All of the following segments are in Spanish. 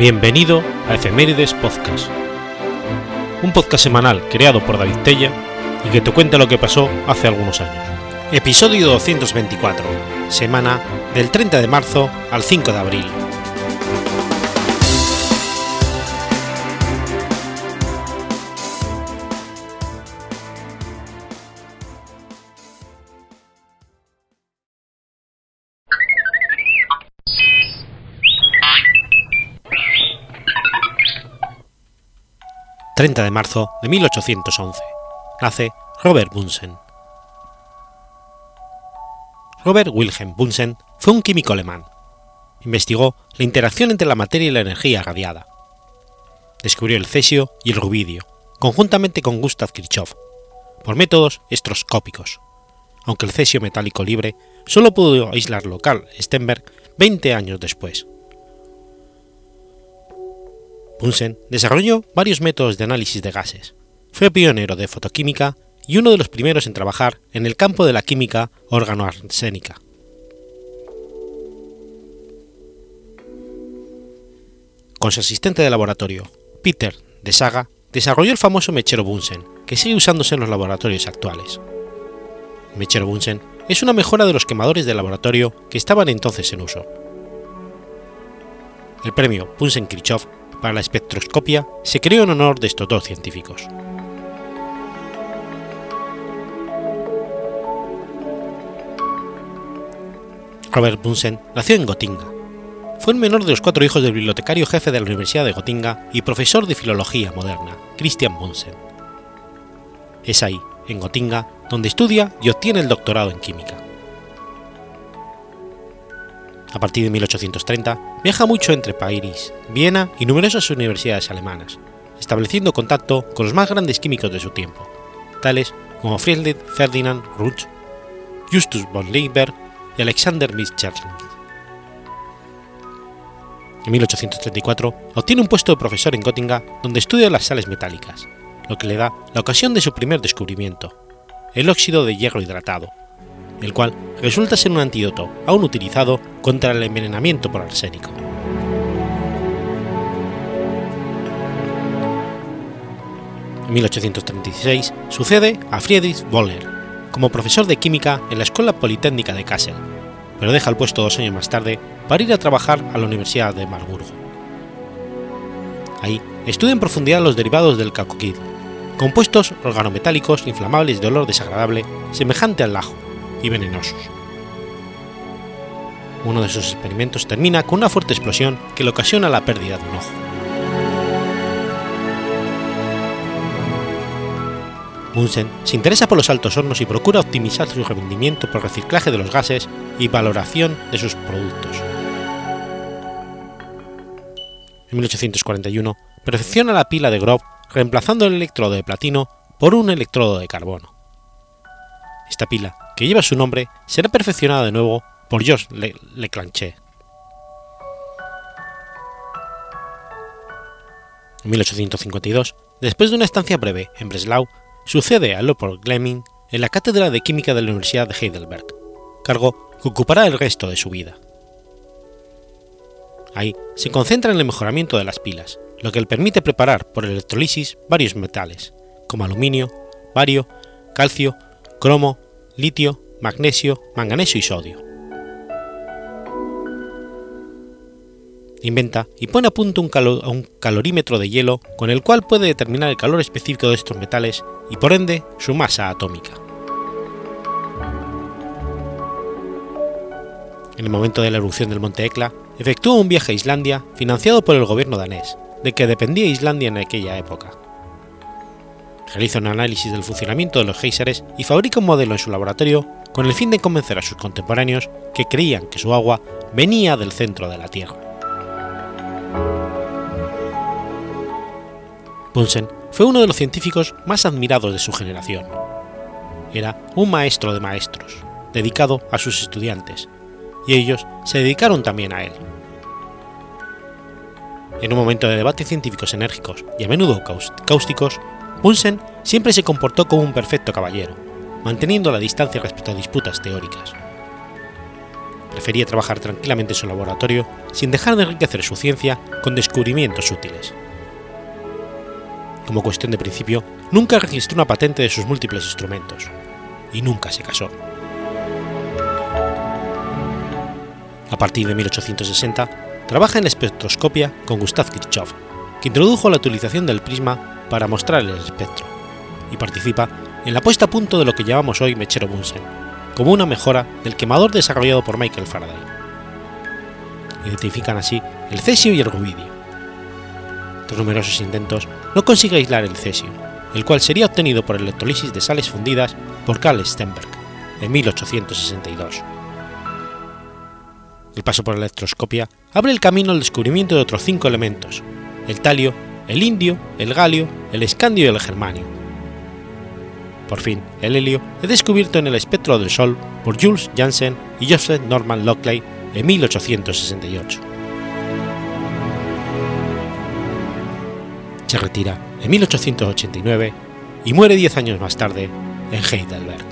Bienvenido a Efemérides Podcast, un podcast semanal creado por David Tella y que te cuenta lo que pasó hace algunos años. Episodio 224, semana del 30 de marzo al 5 de abril. 30 de marzo de 1811. Nace Robert Bunsen. Robert Wilhelm Bunsen fue un químico alemán. Investigó la interacción entre la materia y la energía radiada. Descubrió el cesio y el rubidio, conjuntamente con Gustav Kirchhoff, por métodos estroscópicos, aunque el cesio metálico libre solo pudo aislarlo Carl Stenberg 20 años después. Bunsen desarrolló varios métodos de análisis de gases, fue pionero de fotoquímica y uno de los primeros en trabajar en el campo de la química organoarsénica. Con su asistente de laboratorio, Peter de Saga, desarrolló el famoso mechero Bunsen, que sigue usándose en los laboratorios actuales. Mechero Bunsen es una mejora de los quemadores de laboratorio que estaban entonces en uso. El premio Bunsen-Kirchhoff para la espectroscopia se creó en honor de estos dos científicos. Robert Bunsen nació en Gotinga. Fue el menor de los cuatro hijos del bibliotecario jefe de la Universidad de Gotinga y profesor de filología moderna, Christian Bunsen. Es ahí, en Gotinga, donde estudia y obtiene el doctorado en química. A partir de 1830, viaja mucho entre París, Viena y numerosas universidades alemanas, estableciendo contacto con los más grandes químicos de su tiempo, tales como Friedrich Ferdinand Ruch, Justus von Liebig y Alexander Mitscherling. En 1834 obtiene un puesto de profesor en Göttingen donde estudia las sales metálicas, lo que le da la ocasión de su primer descubrimiento, el óxido de hierro hidratado, el cual resulta ser un antídoto aún utilizado contra el envenenamiento por arsénico. En 1836 sucede a Friedrich Wöhler como profesor de química en la Escuela Politécnica de Kassel, pero deja el puesto dos años más tarde para ir a trabajar a la Universidad de Marburgo. Ahí estudia en profundidad los derivados del cacoquid, compuestos organometálicos inflamables de olor desagradable semejante al ajo, y venenosos. Uno de sus experimentos termina con una fuerte explosión que le ocasiona la pérdida de un ojo. Bunsen se interesa por los altos hornos y procura optimizar su rendimiento por reciclaje de los gases y valoración de sus productos. En 1841 perfecciona la pila de Grove reemplazando el electrodo de platino por un electrodo de carbono. Esta pila que lleva su nombre será perfeccionada de nuevo por Georges Leclanché. En 1852, después de una estancia breve en Breslau, sucede a Leopold Gleming en la cátedra de química de la Universidad de Heidelberg, cargo que ocupará el resto de su vida. Ahí se concentra en el mejoramiento de las pilas, lo que le permite preparar por electrolisis varios metales, como aluminio, bario, calcio, cromo, litio, magnesio, manganeso y sodio. Inventa y pone a punto un, calorímetro de hielo con el cual puede determinar el calor específico de estos metales y por ende su masa atómica. En el momento de la erupción del monte Hekla, efectúa un viaje a Islandia financiado por el gobierno danés, de que dependía Islandia en aquella época realiza un análisis del funcionamiento de los géiseres y fabrica un modelo en su laboratorio con el fin de convencer a sus contemporáneos que creían que su agua venía del centro de la Tierra. Bunsen fue uno de los científicos más admirados de su generación. Era un maestro de maestros, dedicado a sus estudiantes, y ellos se dedicaron también a él. En un momento de debates científicos enérgicos y a menudo cáusticos, Bunsen siempre se comportó como un perfecto caballero, manteniendo la distancia respecto a disputas teóricas. prefería trabajar tranquilamente en su laboratorio sin dejar de enriquecer su ciencia con descubrimientos útiles. Como cuestión de principio, nunca registró una patente de sus múltiples instrumentos, y nunca se casó. A partir de 1860, trabaja en espectroscopia con Gustav Kirchhoff, que introdujo la utilización del prisma para mostrar el espectro, y participa en la puesta a punto de lo que llamamos hoy mechero Bunsen, como una mejora del quemador desarrollado por Michael Faraday. Identifican así el cesio y el rubidio. Tras numerosos intentos, no consigue aislar el cesio, el cual sería obtenido por electrolisis de sales fundidas por Karl Stenberg en 1862. El paso por la electroscopia abre el camino al descubrimiento de otros cinco elementos: el talio, el indio, el galio, el escandio y el germanio. Por fin, el helio es descubierto en el espectro del Sol por Jules Janssen y Joseph Norman Lockley en 1868. Se retira en 1889 y muere diez años más tarde en Heidelberg.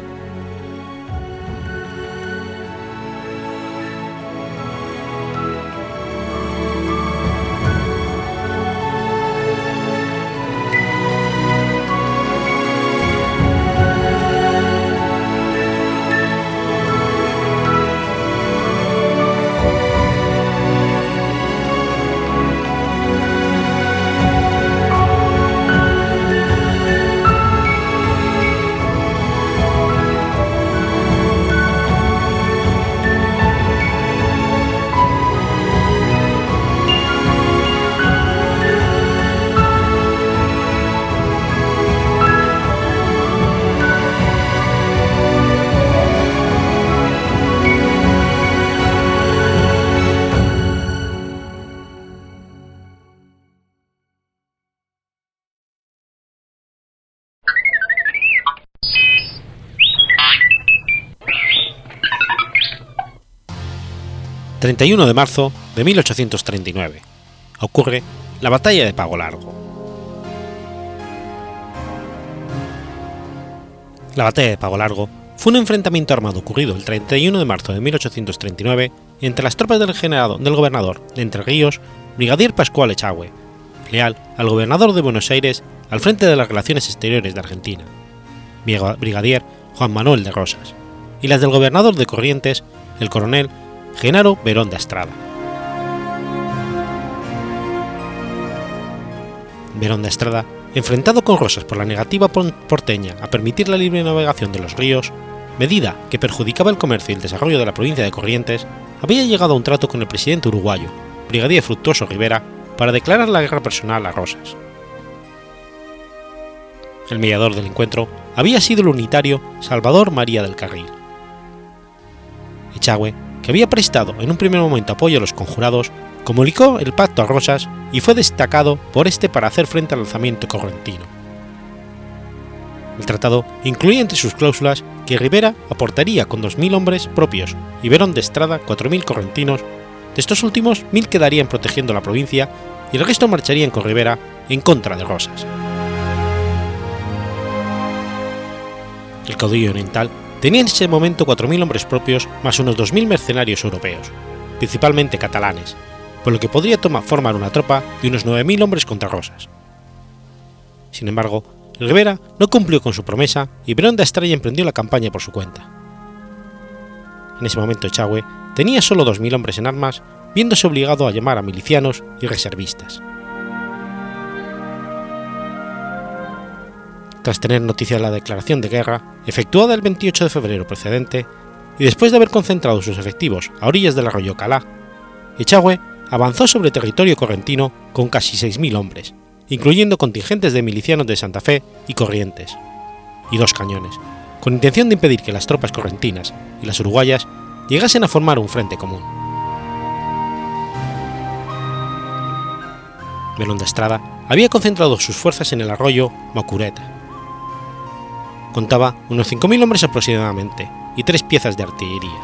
31 de marzo de 1839. Ocurre la Batalla de Pago Largo. La Batalla de Pago Largo fue un enfrentamiento armado ocurrido el 31 de marzo de 1839 entre las tropas del, generado, del gobernador de Entre Ríos, Brigadier Pascual Echagüe, leal al gobernador de Buenos Aires al frente de las relaciones exteriores de Argentina, Brigadier Juan Manuel de Rosas, y las del gobernador de Corrientes, el coronel Genaro Verón de Estrada. Verón de Estrada, enfrentado con Rosas por la negativa porteña a permitir la libre navegación de los ríos, medida que perjudicaba el comercio y el desarrollo de la provincia de Corrientes, había llegado a un trato con el presidente uruguayo, Brigadier Fructuoso Rivera, para declarar la guerra personal a Rosas. El mediador del encuentro había sido el unitario Salvador María del Carril. Echagüe que había prestado en un primer momento apoyo a los conjurados, comunicó el pacto a Rosas y fue destacado por este para hacer frente al alzamiento correntino. El tratado incluía entre sus cláusulas que Rivera aportaría con 2.000 hombres propios y Verón de Estrada 4.000 correntinos, de estos últimos 1.000 quedarían protegiendo la provincia y el resto marcharían con Rivera en contra de Rosas. El caudillo oriental tenía en ese momento 4.000 hombres propios más unos 2.000 mercenarios europeos, principalmente catalanes, por lo que podría tomar, formar una tropa de unos 9.000 hombres contra Rosas. Sin embargo, Rivera no cumplió con su promesa y Verón de Estrella emprendió la campaña por su cuenta. En ese momento Echagüe tenía solo 2.000 hombres en armas, viéndose obligado a llamar a milicianos y reservistas. Tras tener noticia de la declaración de guerra efectuada el 28 de febrero precedente, y después de haber concentrado sus efectivos a orillas del arroyo Calá, Echagüe avanzó sobre territorio correntino con casi 6.000 hombres, incluyendo contingentes de milicianos de Santa Fe y Corrientes, y dos cañones, con intención de impedir que las tropas correntinas y las uruguayas llegasen a formar un frente común. Melón de Estrada había concentrado sus fuerzas en el arroyo Macureta, contaba unos 5.000 hombres aproximadamente y tres piezas de artillería.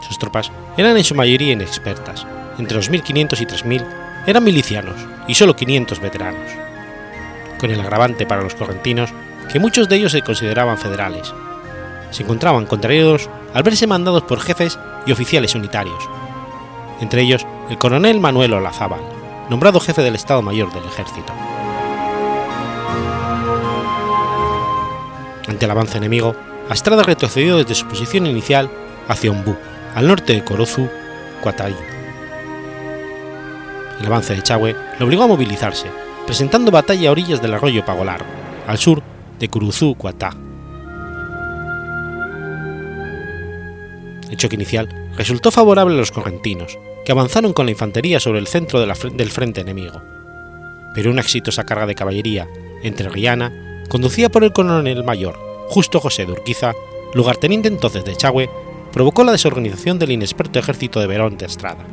Sus tropas eran en su mayoría inexpertas, entre los 1.500 y 3.000 eran milicianos y solo 500 veteranos, con el agravante para los correntinos que muchos de ellos se consideraban federales. Se encontraban contraídos al verse mandados por jefes y oficiales unitarios, entre ellos el coronel Manuel Olazábal, nombrado jefe del Estado Mayor del Ejército. Ante el avance enemigo, Astrada retrocedió desde su posición inicial hacia Ombú, al norte de Corozu, Cuataí. El avance de Chagüe lo obligó a movilizarse, presentando batalla a orillas del arroyo Pagolar, al sur de Curuzú, Cuatá. El choque inicial resultó favorable a los correntinos, que avanzaron con la infantería sobre el centro del frente enemigo. Pero una exitosa carga de caballería entre Guiana, conducida por el coronel mayor Justo José de Urquiza, lugarteniente entonces de Chagüe, provocó la desorganización del inexperto ejército de Verón de Estrada.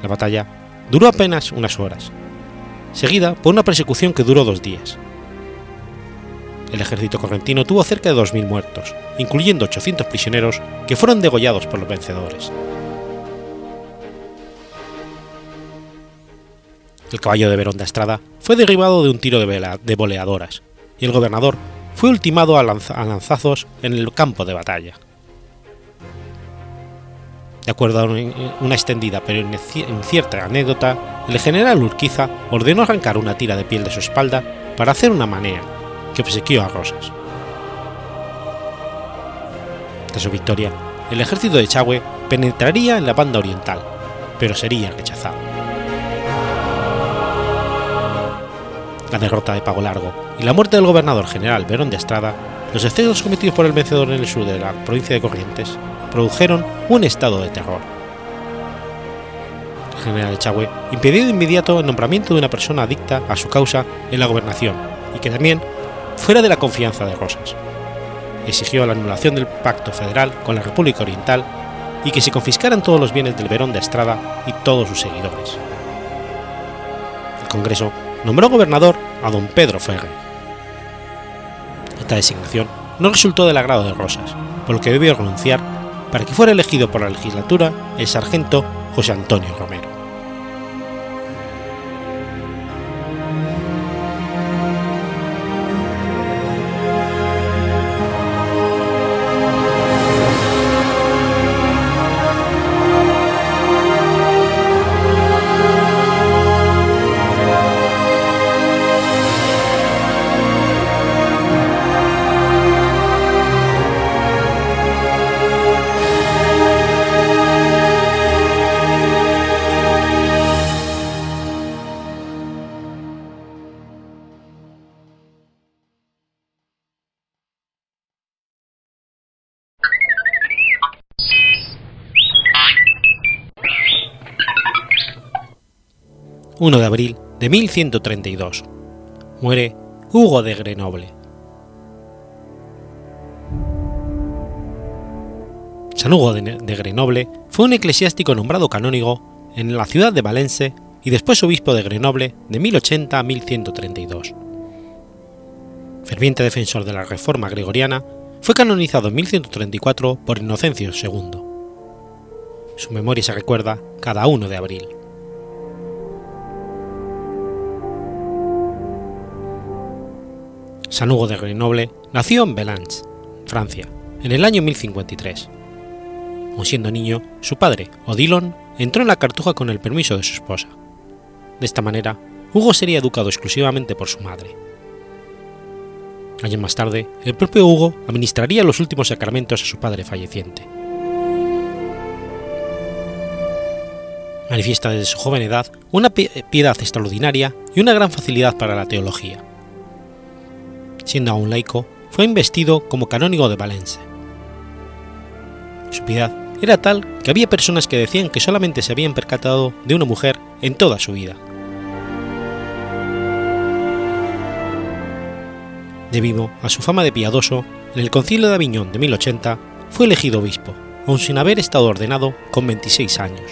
La batalla duró apenas unas horas, seguida por una persecución que duró dos días. El ejército correntino tuvo cerca de 2.000 muertos, incluyendo 800 prisioneros que fueron degollados por los vencedores. El caballo de Verón de Estrada fue derribado de un tiro de, de boleadoras, y el gobernador fue ultimado a, lanzazos en el campo de batalla. De acuerdo a una extendida pero incierta anécdota, el general Urquiza ordenó arrancar una tira de piel de su espalda para hacer una manea, que obsequió a Rosas. Tras su victoria, el ejército de Chagüe penetraría en la banda oriental, pero sería rechazado. La derrota de Pago Largo y la muerte del gobernador general Verón de Estrada, los excesos cometidos por el vencedor en el sur de la provincia de Corrientes, produjeron un estado de terror. El general Echagüe impidió de inmediato el nombramiento de una persona adicta a su causa en la gobernación y que también fuera de la confianza de Rosas. Exigió la anulación del pacto federal con la República Oriental y que se confiscaran todos los bienes del Verón de Estrada y todos sus seguidores. El Congreso nombró gobernador a don Pedro Ferre. Esta designación no resultó del agrado de Rosas, por lo que debió renunciar para que fuera elegido por la legislatura el sargento José Antonio Romero. 1 de abril de 1132. Muere Hugo de Grenoble. San Hugo de, Grenoble fue un eclesiástico nombrado canónigo en la ciudad de Valence y después obispo de Grenoble de 1080 a 1132. Ferviente defensor de la reforma gregoriana, fue canonizado en 1134 por Inocencio II. Su memoria se recuerda cada 1 de abril. San Hugo de Grenoble nació en Belange, Francia, en el año 1053. Aun siendo niño, su padre, Odilon, entró en la cartuja con el permiso de su esposa. De esta manera, Hugo sería educado exclusivamente por su madre. Años más tarde, el propio Hugo administraría los últimos sacramentos a su padre falleciente. Manifiesta desde su joven edad una piedad extraordinaria y una gran facilidad para la teología siendo aún laico, fue investido como canónigo de Valencia. Su piedad era tal que había personas que decían que solamente se habían percatado de una mujer en toda su vida. Debido a su fama de piadoso, en el concilio de Aviñón de 1080 fue elegido obispo, aun sin haber estado ordenado con 26 años.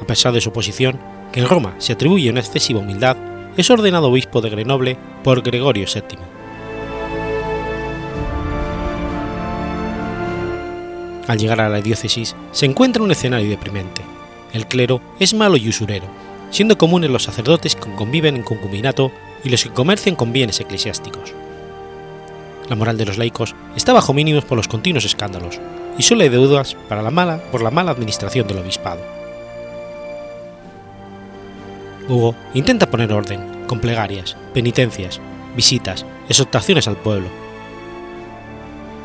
A pesar de su posición, que en Roma se atribuye una excesiva humildad, es ordenado obispo de Grenoble por Gregorio VII. Al llegar a la diócesis se encuentra un escenario deprimente. El clero es malo y usurero, siendo comunes los sacerdotes que conviven en concubinato y los que comercian con bienes eclesiásticos. La moral de los laicos está bajo mínimos por los continuos escándalos y solo hay deudas para la mala, por la mala administración del obispado. Hugo intenta poner orden, con plegarias, penitencias, visitas, exhortaciones al pueblo.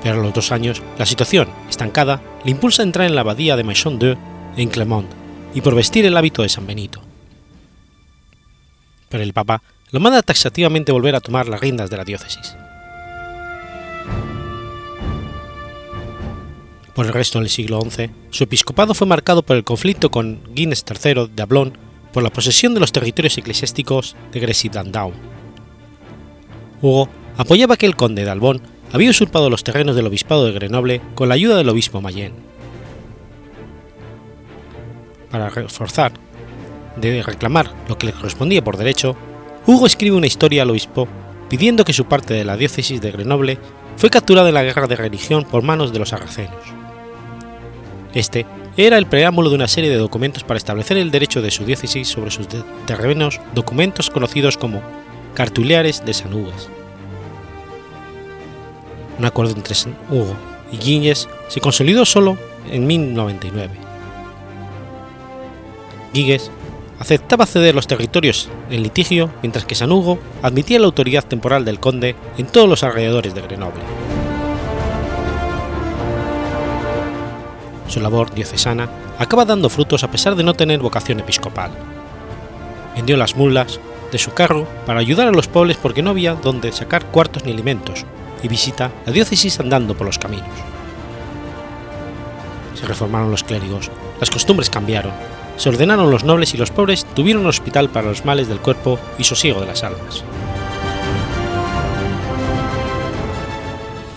Pero a los dos años, la situación, estancada, le impulsa a entrar en la abadía de Maisons-Dieu en Clermont y por vestir el hábito de San Benito. Pero el Papa lo manda taxativamente volver a tomar las riendas de la diócesis. Por el resto del siglo XI, su episcopado fue marcado por el conflicto con Guinness III de Ablon por la posesión de los territorios eclesiásticos de Gressy-Dandau. Hugo apoyaba que el conde de Albón había usurpado los terrenos del obispado de Grenoble con la ayuda del obispo Mayenne. Para reforzar de reclamar lo que le correspondía por derecho, Hugo escribe una historia al obispo pidiendo que su parte de la diócesis de Grenoble fue capturada en la guerra de religión por manos de los sarracenos. Este era el preámbulo de una serie de documentos para establecer el derecho de su diócesis sobre sus terrenos, documentos conocidos como Cartuliares de San Hugues. Un acuerdo entre San Hugo y Guignes se consolidó solo en 1099. Guigues aceptaba ceder los territorios en litigio mientras que San Hugo admitía la autoridad temporal del conde en todos los alrededores de Grenoble. Su labor diocesana acaba dando frutos a pesar de no tener vocación episcopal. Vendió las mulas de su carro para ayudar a los pobres porque no había donde sacar cuartos ni alimentos y visita la diócesis andando por los caminos. Se reformaron los clérigos, las costumbres cambiaron, se ordenaron los nobles y los pobres tuvieron un hospital para los males del cuerpo y sosiego de las almas.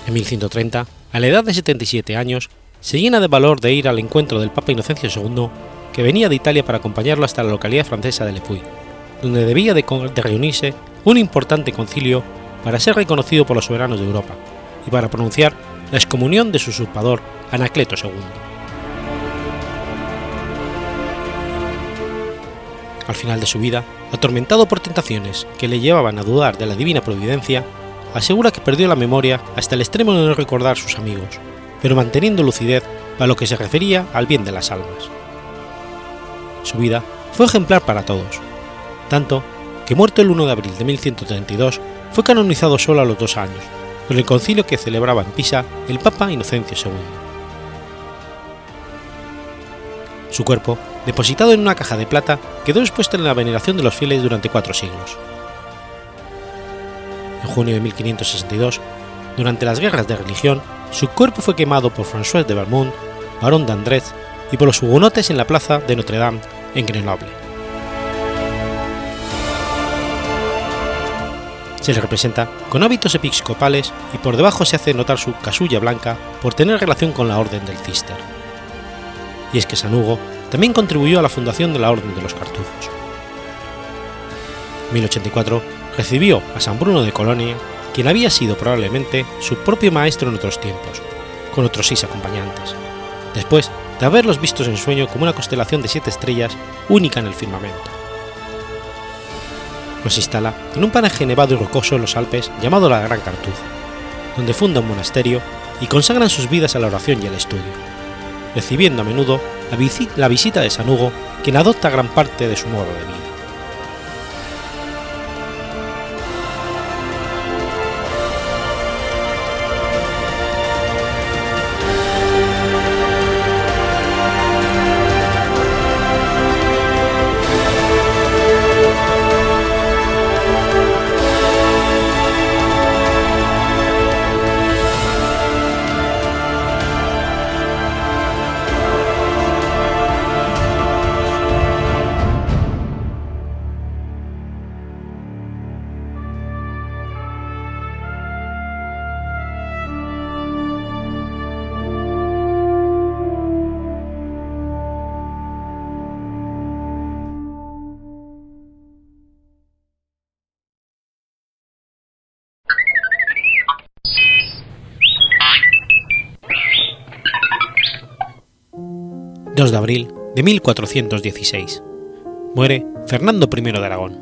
En 1130, a la edad de 77 años, se llena de valor de ir al encuentro del Papa Inocencio II, que venía de Italia para acompañarlo hasta la localidad francesa de Le Puy, donde debía de, reunirse un importante concilio para ser reconocido por los soberanos de Europa y para pronunciar la excomunión de su usurpador Anacleto II. Al final de su vida, atormentado por tentaciones que le llevaban a dudar de la divina providencia, asegura que perdió la memoria hasta el extremo de no recordar sus amigos, pero manteniendo lucidez para lo que se refería al bien de las almas. Su vida fue ejemplar para todos, tanto que muerto el 1 de abril de 1132 fue canonizado solo a los dos años, por el concilio que celebraba en Pisa el Papa Inocencio II. Su cuerpo, depositado en una caja de plata, quedó expuesto en la veneración de los fieles durante cuatro siglos. En junio de 1562, durante las guerras de religión, su cuerpo fue quemado por François de Vermont, barón de Andrés, y por los hugonotes en la plaza de Notre Dame, en Grenoble. Se le representa con hábitos episcopales y por debajo se hace notar su casulla blanca por tener relación con la Orden del Cister. Y es que San Hugo también contribuyó a la fundación de la Orden de los Cartujos. En 1084 recibió a San Bruno de Colonia quien había sido probablemente su propio maestro en otros tiempos, con otros seis acompañantes, después de haberlos vistos en sueño como una constelación de siete estrellas única en el firmamento. Los instala en un paraje nevado y rocoso en los Alpes llamado la Gran Cartuja, donde funda un monasterio y consagran sus vidas a la oración y al estudio, recibiendo a menudo la visita de San Hugo, quien adopta gran parte de su modo de vida. Abril de 1416. Muere Fernando I de Aragón.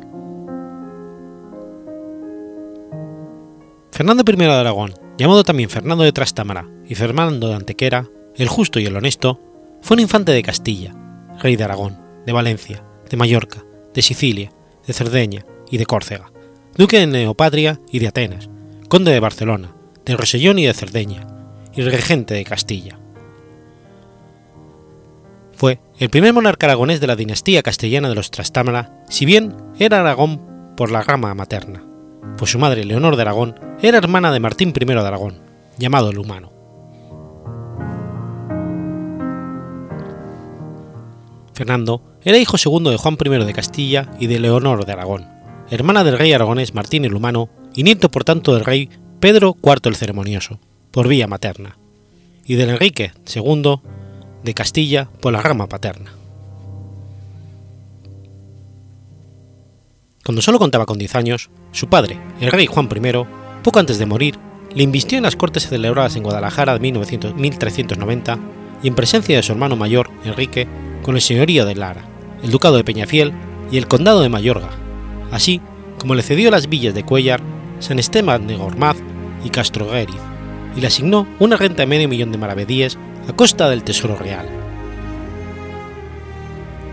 Fernando I de Aragón llamado también Fernando de Trastámara y Fernando de Antequera, el justo y el honesto, fue un infante de Castilla, rey de Aragón, de Valencia, de Mallorca, de Sicilia, de Cerdeña y de Córcega, duque de Neopatria y de Atenas, conde de Barcelona, de Rosellón y de Cerdeña, y regente de Castilla. Fue el primer monarca aragonés de la dinastía castellana de los Trastámara, si bien era Aragón por la rama materna, pues su madre Leonor de Aragón era hermana de Martín I de Aragón, llamado el Humano. Fernando era hijo segundo de Juan I de Castilla y de Leonor de Aragón, hermana del rey aragonés Martín el Humano y nieto por tanto del rey Pedro IV el Ceremonioso, por vía materna, y del Enrique II de Castilla por la rama paterna. Cuando solo contaba con 10 años, su padre, el rey Juan I, poco antes de morir, le invistió en las cortes celebradas en Guadalajara de 1390 y en presencia de su hermano mayor, Enrique, con el señorío de Lara, el ducado de Peñafiel y el condado de Mayorga, así como le cedió las villas de Cuellar, San Esteban de Gormaz y Castrogueriz, y le asignó una renta de medio millón de maravedíes a costa del tesoro real.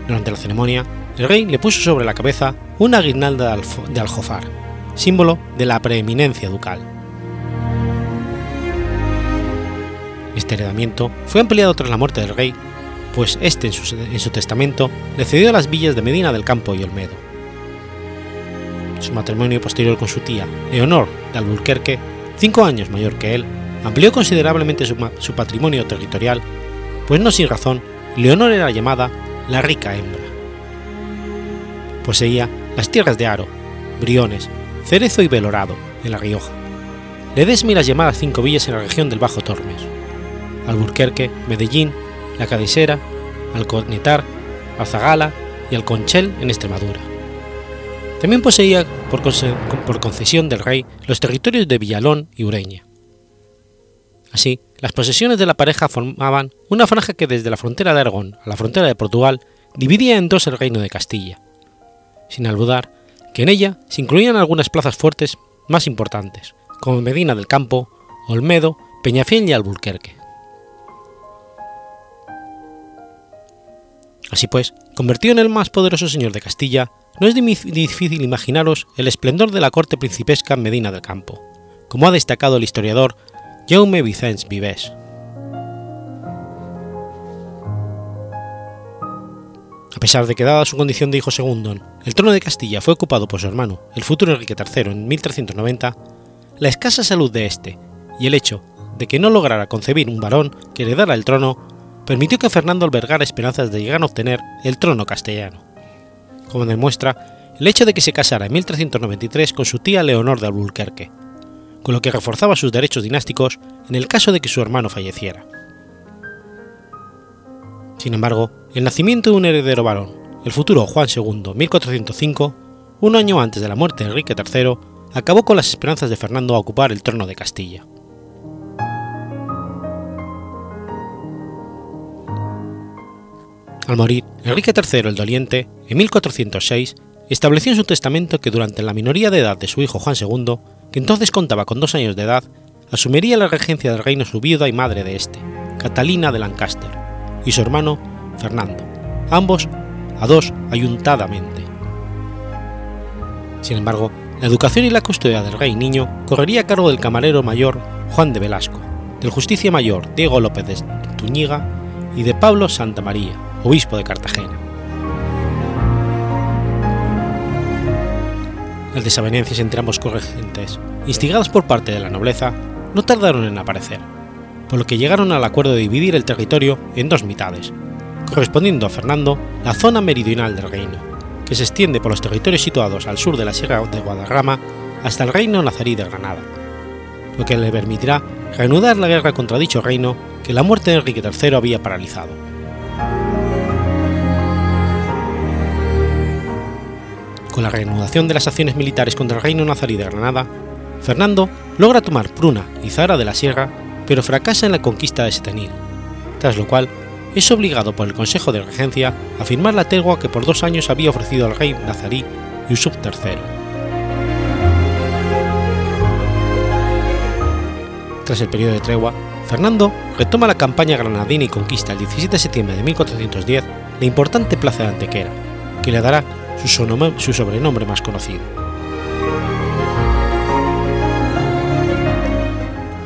Durante la ceremonia, el rey le puso sobre la cabeza una guirnalda de aljofar, símbolo de la preeminencia ducal. Este heredamiento fue ampliado tras la muerte del rey pues este en su, testamento le cedió las villas de Medina del Campo y Olmedo. Su matrimonio posterior con su tía, Leonor de Alburquerque, cinco años mayor que él, amplió considerablemente su, patrimonio territorial, pues no sin razón, Leonor era llamada la rica hembra. Poseía las tierras de Aro, Briones, Cerezo y Belorado, en La Rioja, Ledesma y las llamadas cinco villas en la región del Bajo Tormes, Alburquerque, Medellín la Cadisera, Alconetar, Alzagala y Alconchel en Extremadura. También poseía por, concesión del rey los territorios de Villalón y Ureña. Así, las posesiones de la pareja formaban una franja que desde la frontera de Aragón a la frontera de Portugal dividía en dos el reino de Castilla, sin albudar que en ella se incluían algunas plazas fuertes más importantes, como Medina del Campo, Olmedo, Peñafiel y Alburquerque. Así pues, convertido en el más poderoso señor de Castilla, no es difícil imaginaros el esplendor de la corte principesca en Medina del Campo, como ha destacado el historiador Jaume Vicens Vives. A pesar de que dada su condición de hijo segundo, el trono de Castilla fue ocupado por su hermano, el futuro Enrique III, en 1390, la escasa salud de este y el hecho de que no lograra concebir un varón que heredara el trono permitió que Fernando albergara esperanzas de llegar a obtener el trono castellano, como demuestra el hecho de que se casara en 1393 con su tía Leonor de Albuquerque, con lo que reforzaba sus derechos dinásticos en el caso de que su hermano falleciera. Sin embargo, el nacimiento de un heredero varón, el futuro Juan II, 1405, un año antes de la muerte de Enrique III, acabó con las esperanzas de Fernando a ocupar el trono de Castilla. Al morir Enrique III el Doliente, en 1406, estableció en su testamento que durante la minoría de edad de su hijo Juan II, que entonces contaba con dos años de edad, asumiría la regencia del reino su viuda y madre de este, Catalina de Lancaster, y su hermano Fernando, ambos a dos ayuntadamente. Sin embargo, la educación y la custodia del rey niño correría a cargo del camarero mayor Juan de Velasco, del justicia mayor Diego López de Tuñiga y de Pablo Santa María, obispo de Cartagena. Las desavenencias entre ambos corregentes, instigadas por parte de la nobleza, no tardaron en aparecer, por lo que llegaron al acuerdo de dividir el territorio en dos mitades, correspondiendo a Fernando la zona meridional del reino, que se extiende por los territorios situados al sur de la Sierra de Guadarrama hasta el reino nazarí de Granada, lo que le permitirá reanudar la guerra contra dicho reino que la muerte de Enrique III había paralizado. Con la reanudación de las acciones militares contra el reino nazarí de Granada, Fernando logra tomar Pruna y Zara de la Sierra, pero fracasa en la conquista de Setenil, tras lo cual es obligado por el Consejo de Regencia a firmar la tregua que por dos años había ofrecido al rey nazarí Yusuf III. Tras el periodo de tregua, Fernando retoma la campaña granadina y conquista el 17 de septiembre de 1410 la importante plaza de Antequera, que le dará su, sobrenombre más conocido.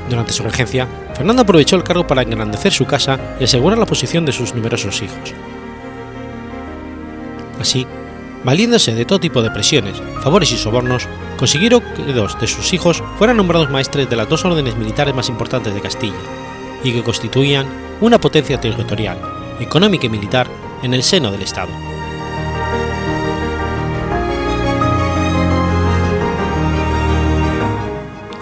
Durante su regencia, Fernando aprovechó el cargo para engrandecer su casa y asegurar la posición de sus numerosos hijos. Así, valiéndose de todo tipo de presiones, favores y sobornos, consiguieron que dos de sus hijos fueran nombrados maestres de las dos órdenes militares más importantes de Castilla, y que constituían una potencia territorial, económica y militar en el seno del Estado.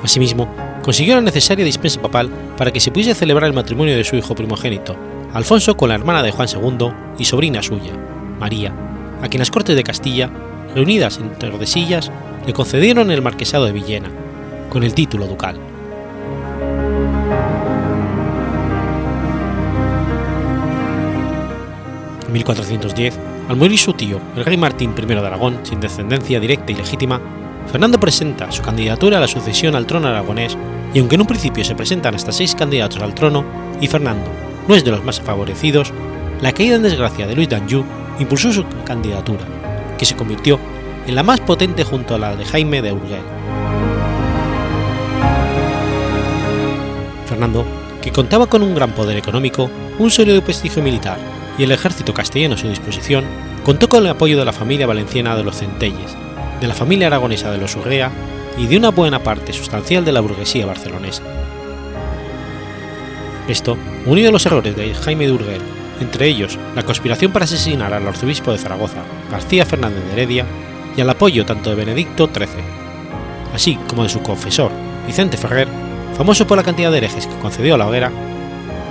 Asimismo, consiguió la necesaria dispensa papal para que se pudiese celebrar el matrimonio de su hijo primogénito, Alfonso con la hermana de Juan II y sobrina suya, María, a quien las Cortes de Castilla, reunidas en Tordesillas, le concedieron el marquesado de Villena, con el título ducal. En 1410, al morir su tío, el rey Martín I de Aragón, sin descendencia directa y legítima, Fernando presenta su candidatura a la sucesión al trono aragonés y aunque en un principio se presentan hasta seis candidatos al trono y Fernando no es de los más favorecidos, la caída en desgracia de Luis d'Anjou impulsó su candidatura, que se convirtió en la más potente junto a la de Jaime de Urgel. Fernando, que contaba con un gran poder económico, un sólido prestigio militar y el ejército castellano a su disposición, contó con el apoyo de la familia valenciana de los Centelles, de la familia aragonesa de los Urrea y de una buena parte sustancial de la burguesía barcelonesa. Esto, unido a los errores de Jaime de Urgel, entre ellos la conspiración para asesinar al arzobispo de Zaragoza, García Fernández de Heredia, y al apoyo tanto de Benedicto XIII, así como de su confesor, Vicente Ferrer, famoso por la cantidad de herejes que concedió a la hoguera,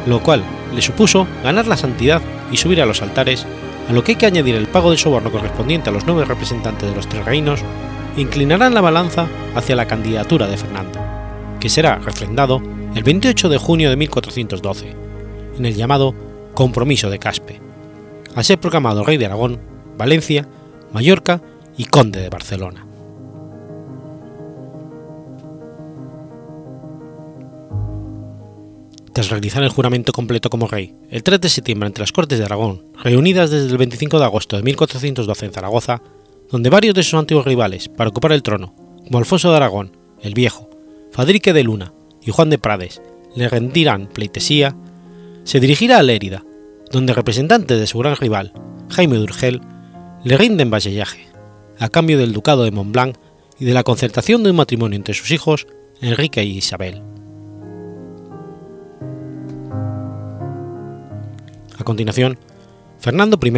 lo cual le supuso ganar la santidad y subir a los altares, a lo que hay que añadir el pago de soborno correspondiente a los nueve representantes de los tres reinos, inclinarán la balanza hacia la candidatura de Fernando, que será refrendado el 28 de junio de 1412, en el llamado Compromiso de Caspe, a ser proclamado rey de Aragón, Valencia, Mallorca y conde de Barcelona. Tras realizar el juramento completo como rey, el 3 de septiembre ante las Cortes de Aragón, reunidas desde el 25 de agosto de 1412 en Zaragoza, donde varios de sus antiguos rivales para ocupar el trono, como Alfonso de Aragón, el Viejo, Fadrique de Luna y Juan de Prades, le rendirán pleitesía, se dirigirá a Lérida, donde representantes de su gran rival, Jaime de Urgel, le rinden vasallaje, a cambio del ducado de Montblanc y de la concertación de un matrimonio entre sus hijos, Enrique y Isabel. A continuación, Fernando I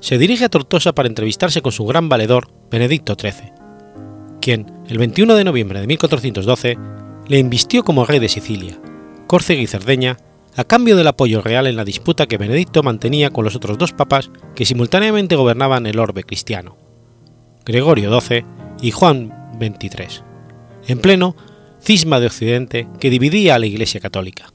se dirige a Tortosa para entrevistarse con su gran valedor, Benedicto XIII, quien, el 21 de noviembre de 1412, le invistió como rey de Sicilia, Córcega y Cerdeña, a cambio del apoyo real en la disputa que Benedicto mantenía con los otros dos papas que simultáneamente gobernaban el orbe cristiano, Gregorio XII y Juan XXIII, en pleno cisma de Occidente que dividía a la Iglesia católica.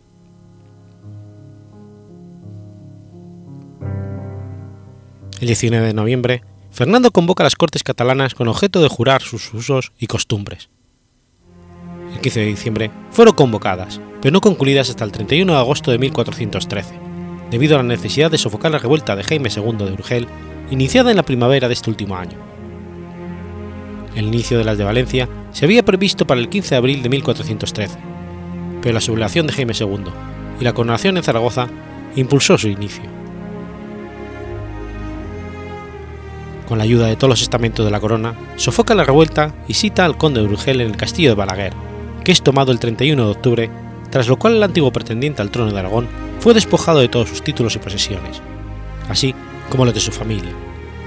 El 19 de noviembre, Fernando convoca a las Cortes catalanas con objeto de jurar sus usos y costumbres. El 15 de diciembre fueron convocadas, pero no concluidas hasta el 31 de agosto de 1413, debido a la necesidad de sofocar la revuelta de Jaime II de Urgel, iniciada en la primavera de este último año. El inicio de las de Valencia se había previsto para el 15 de abril de 1413, pero la sublevación de Jaime II y la coronación en Zaragoza impulsó su inicio. Con la ayuda de todos los estamentos de la corona, sofoca la revuelta y cita al conde de Urgel en el castillo de Balaguer, que es tomado el 31 de octubre, tras lo cual el antiguo pretendiente al trono de Aragón fue despojado de todos sus títulos y posesiones, así como los de su familia,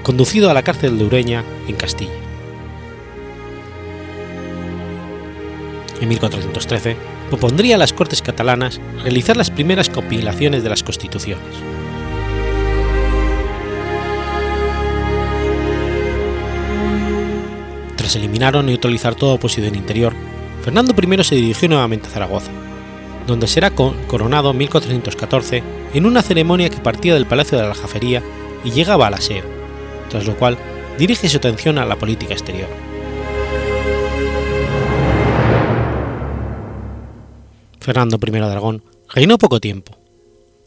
conducido a la cárcel de Ureña, en Castilla. En 1413, propondría a las Cortes catalanas realizar las primeras compilaciones de las constituciones. Se eliminaron y neutralizar toda oposición interior, Fernando I se dirigió nuevamente a Zaragoza, donde será coronado en 1414 en una ceremonia que partía del Palacio de la Aljafería y llegaba al aseo, tras lo cual dirige su atención a la política exterior. Fernando I de Aragón reinó poco tiempo.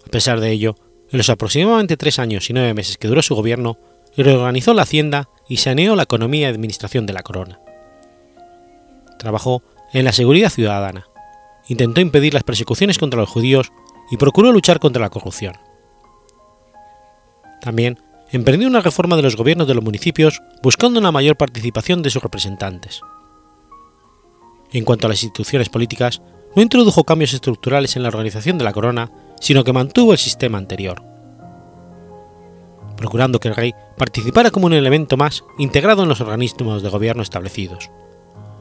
A pesar de ello, en los aproximadamente tres años y nueve meses que duró su gobierno, reorganizó la hacienda y saneó la economía y administración de la corona. Trabajó en la seguridad ciudadana, intentó impedir las persecuciones contra los judíos y procuró luchar contra la corrupción. También emprendió una reforma de los gobiernos de los municipios buscando una mayor participación de sus representantes. En cuanto a las instituciones políticas, no introdujo cambios estructurales en la organización de la corona, sino que mantuvo el sistema anterior, procurando que el rey participara como un elemento más integrado en los organismos de gobierno establecidos,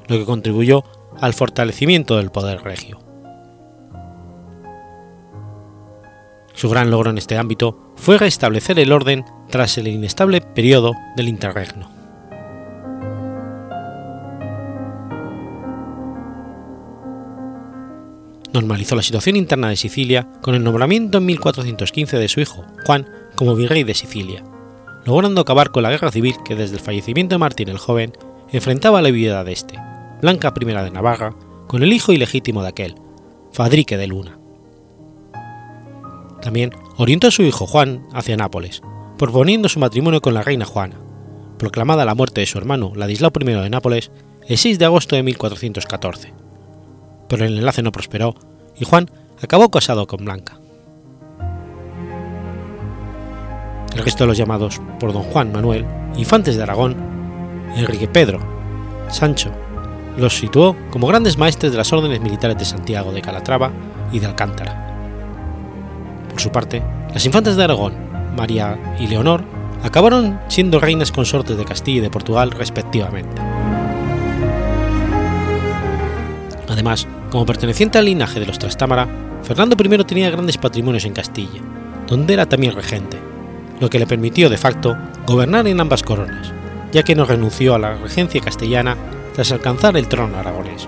lo que contribuyó al fortalecimiento del poder regio. Su gran logro en este ámbito fue restablecer el orden tras el inestable periodo del interregno. Normalizó la situación interna de Sicilia con el nombramiento en 1415 de su hijo, Juan, como virrey de Sicilia, logrando acabar con la guerra civil que desde el fallecimiento de Martín el Joven enfrentaba la viuda de este, Blanca I de Navarra, con el hijo ilegítimo de aquel, Fadrique de Luna. También orientó a su hijo Juan hacia Nápoles, proponiendo su matrimonio con la reina Juana, proclamada la muerte de su hermano Ladislao I de Nápoles el 6 de agosto de 1414. Pero el enlace no prosperó y Juan acabó casado con Blanca. El resto de los llamados por don Juan Manuel, infantes de Aragón, Enrique Pedro, Sancho, los situó como grandes maestres de las órdenes militares de Santiago de Calatrava y de Alcántara. Por su parte, las infantas de Aragón, María y Leonor, acabaron siendo reinas consortes de Castilla y de Portugal respectivamente. Además, como perteneciente al linaje de los Trastámara, Fernando I tenía grandes patrimonios en Castilla, donde era también regente, lo que le permitió de facto gobernar en ambas coronas, ya que no renunció a la regencia castellana tras alcanzar el trono aragonés.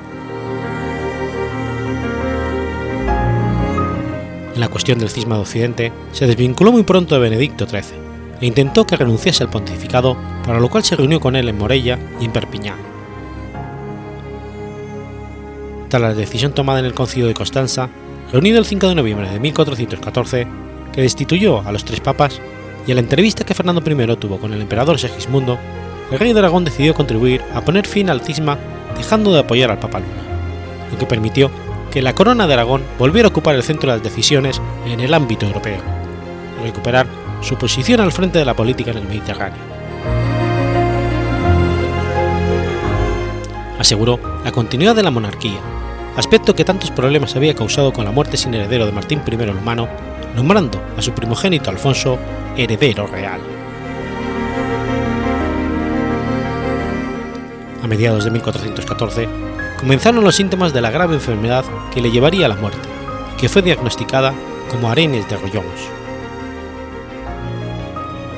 En la cuestión del cisma de Occidente, se desvinculó muy pronto de Benedicto XIII e intentó que renunciase al pontificado, para lo cual se reunió con él en Morella y en Perpiñán. Tras la decisión tomada en el Concilio de Constanza, reunido el 5 de noviembre de 1414, que destituyó a los tres papas, y a la entrevista que Fernando I tuvo con el emperador Segismundo, el rey de Aragón decidió contribuir a poner fin al cisma dejando de apoyar al Papa Luna, lo que permitió que la corona de Aragón volviera a ocupar el centro de las decisiones en el ámbito europeo recuperar su posición al frente de la política en el Mediterráneo. Aseguró la continuidad de la monarquía, aspecto que tantos problemas había causado con la muerte sin heredero de Martín I el Humano, nombrando a su primogénito Alfonso heredero real. a mediados de 1414, comenzaron los síntomas de la grave enfermedad que le llevaría a la muerte, que fue diagnosticada como arenes de Rollons.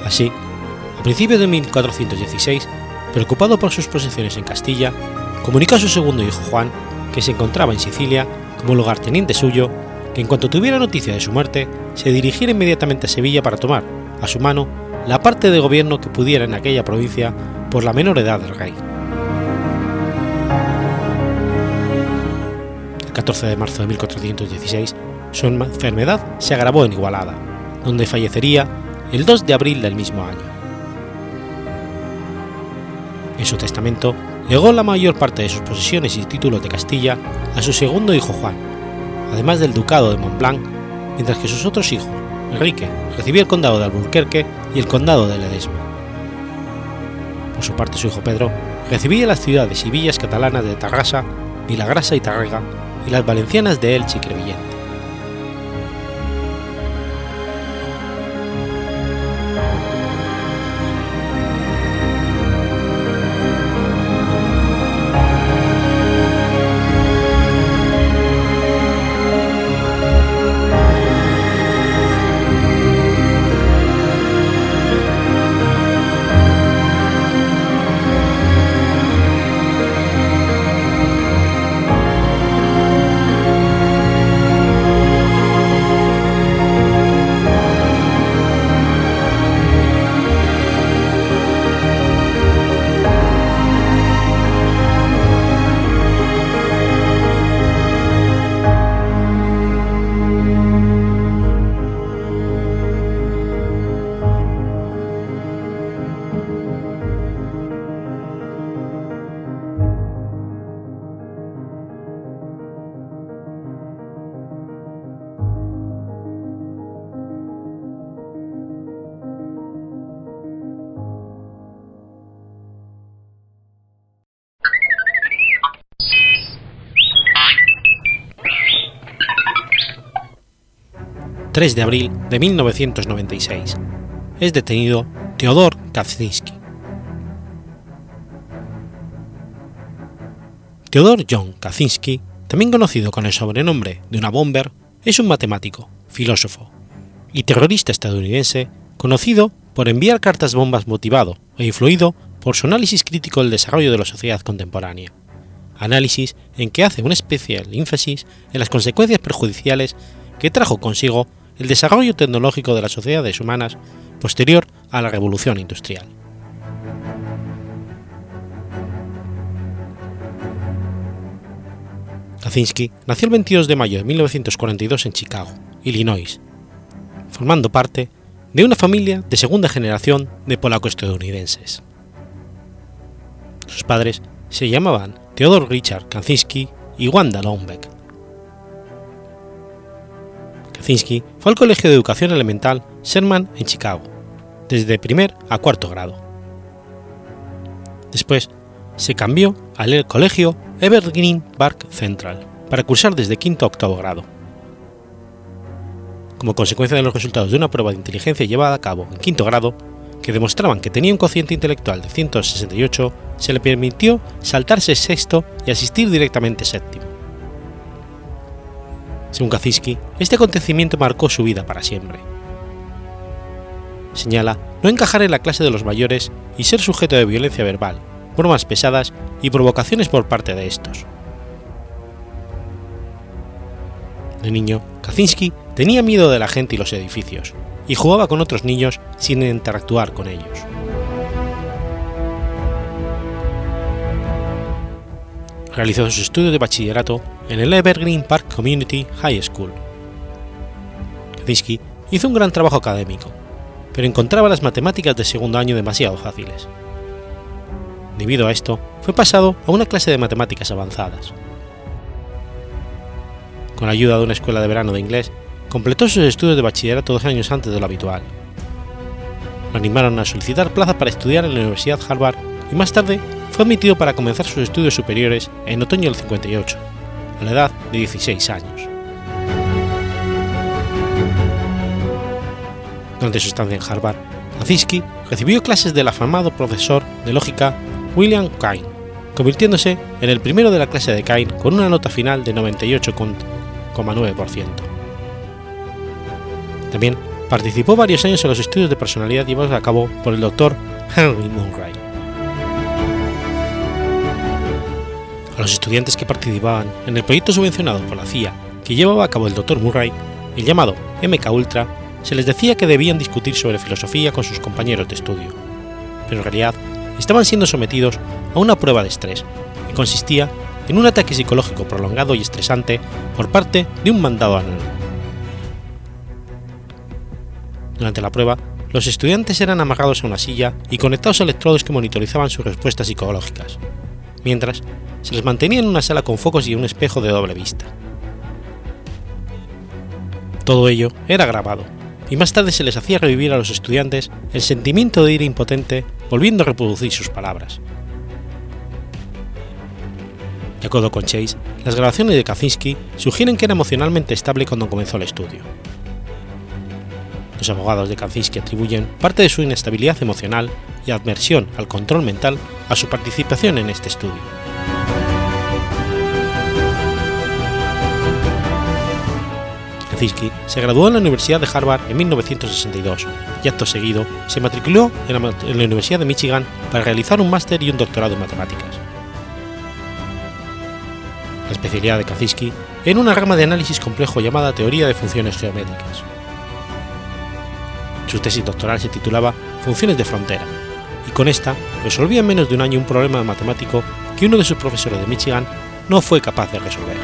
Así, a principios de 1416, preocupado por sus posesiones en Castilla, comunicó a su segundo hijo Juan, que se encontraba en Sicilia como lugarteniente suyo, que en cuanto tuviera noticia de su muerte, se dirigiera inmediatamente a Sevilla para tomar, a su mano, la parte de gobierno que pudiera en aquella provincia por la menor edad del rey. 14 de marzo de 1416, su enfermedad se agravó en Igualada, donde fallecería el 2 de abril del mismo año. En su testamento legó la mayor parte de sus posesiones y títulos de Castilla a su segundo hijo Juan, además del ducado de Montblanc, mientras que sus otros hijos, Enrique, recibía el condado de Alburquerque y el condado de Ledesma. Por su parte, su hijo Pedro recibía las ciudades y villas catalanas de Tarrasa, Vilagrasa y Tarrega y las valencianas de Elche y Crevillente. 3 de abril de 1996. Es detenido Theodor Kaczynski. Theodor John Kaczynski, también conocido con el sobrenombre de una bomber, es un matemático, filósofo y terrorista estadounidense conocido por enviar cartas bombas motivado e influido por su análisis crítico del desarrollo de la sociedad contemporánea, análisis en que hace un especial énfasis en las consecuencias perjudiciales que trajo consigo el desarrollo tecnológico de las sociedades humanas posterior a la revolución industrial. Kaczynski nació el 22 de mayo de 1942 en Chicago, Illinois, formando parte de una familia de segunda generación de polaco-estadounidenses. Sus padres se llamaban Theodor Richard Kaczynski y Wanda Lombeck. Kaczynski al Colegio de Educación Elemental Sherman en Chicago, desde primer a cuarto grado. Después se cambió al Colegio Evergreen Park Central para cursar desde quinto a octavo grado. Como consecuencia de los resultados de una prueba de inteligencia llevada a cabo en quinto grado, que demostraban que tenía un cociente intelectual de 168, se le permitió saltarse sexto y asistir directamente séptimo. Según Kaczynski, este acontecimiento marcó su vida para siempre. Señala no encajar en la clase de los mayores y ser sujeto de violencia verbal, bromas pesadas y provocaciones por parte de estos. De niño, Kaczynski tenía miedo de la gente y los edificios, y jugaba con otros niños sin interactuar con ellos. Realizó sus estudios de bachillerato en el Evergreen Park Community High School. Kaczynski hizo un gran trabajo académico, pero encontraba las matemáticas de segundo año demasiado fáciles. Debido a esto, fue pasado a una clase de matemáticas avanzadas. Con la ayuda de una escuela de verano de inglés, completó sus estudios de bachillerato dos años antes de lo habitual. Lo animaron a solicitar plaza para estudiar en la Universidad Harvard y más tarde fue admitido para comenzar sus estudios superiores en otoño del 58, a la edad de 16 años. Durante su estancia en Harvard, Kaczynski recibió clases del afamado profesor de lógica William Kane, convirtiéndose en el primero de la clase de Kane con una nota final de 98,9%. También participó varios años en los estudios de personalidad llevados a cabo por el Dr. Henry Murray. Los estudiantes que participaban en el proyecto subvencionado por la CIA que llevaba a cabo el Dr. Murray, el llamado MK Ultra, se les decía que debían discutir sobre filosofía con sus compañeros de estudio, pero en realidad estaban siendo sometidos a una prueba de estrés, que consistía en un ataque psicológico prolongado y estresante por parte de un mandado anónimo. Durante la prueba, los estudiantes eran amarrados a una silla y conectados a electrodos que monitorizaban sus respuestas psicológicas, mientras se les mantenía en una sala con focos y un espejo de doble vista. Todo ello era grabado, y más tarde se les hacía revivir a los estudiantes el sentimiento de ira impotente volviendo a reproducir sus palabras. De acuerdo con Chase, las grabaciones de Kaczynski sugieren que era emocionalmente estable cuando comenzó el estudio. Los abogados de Kaczynski atribuyen parte de su inestabilidad emocional y adversión al control mental a su participación en este estudio. Kaczynski se graduó en la Universidad de Harvard en 1962 y acto seguido se matriculó en la, Universidad de Michigan para realizar un máster y un doctorado en matemáticas. La especialidad de Kaczynski era una rama de análisis complejo llamada teoría de funciones geométricas. Su tesis doctoral se titulaba Funciones de frontera, y con esta resolvía en menos de un año un problema matemático que uno de sus profesores de Michigan no fue capaz de resolver.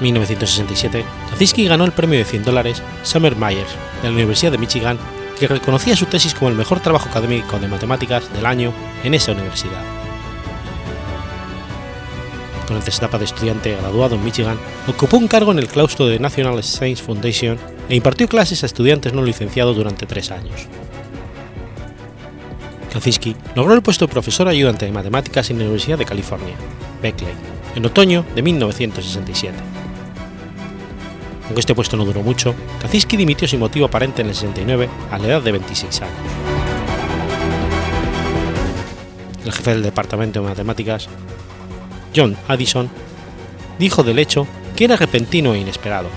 1967, Kaczynski ganó el premio de 100 dólares Summer Myers de la Universidad de Michigan, que reconocía su tesis como el mejor trabajo académico de matemáticas del año en esa universidad. Durante su etapa de estudiante graduado en Michigan, ocupó un cargo en el claustro de National Science Foundation e impartió clases a estudiantes no licenciados durante tres años. Kaczynski logró el puesto de profesor ayudante de matemáticas en la Universidad de California, Berkeley, en otoño de 1967. Aunque este puesto no duró mucho, Kaczynski dimitió sin motivo aparente en el 69 a la edad de 26 años. El jefe del departamento de matemáticas, John Addison, dijo del hecho que era repentino e inesperado,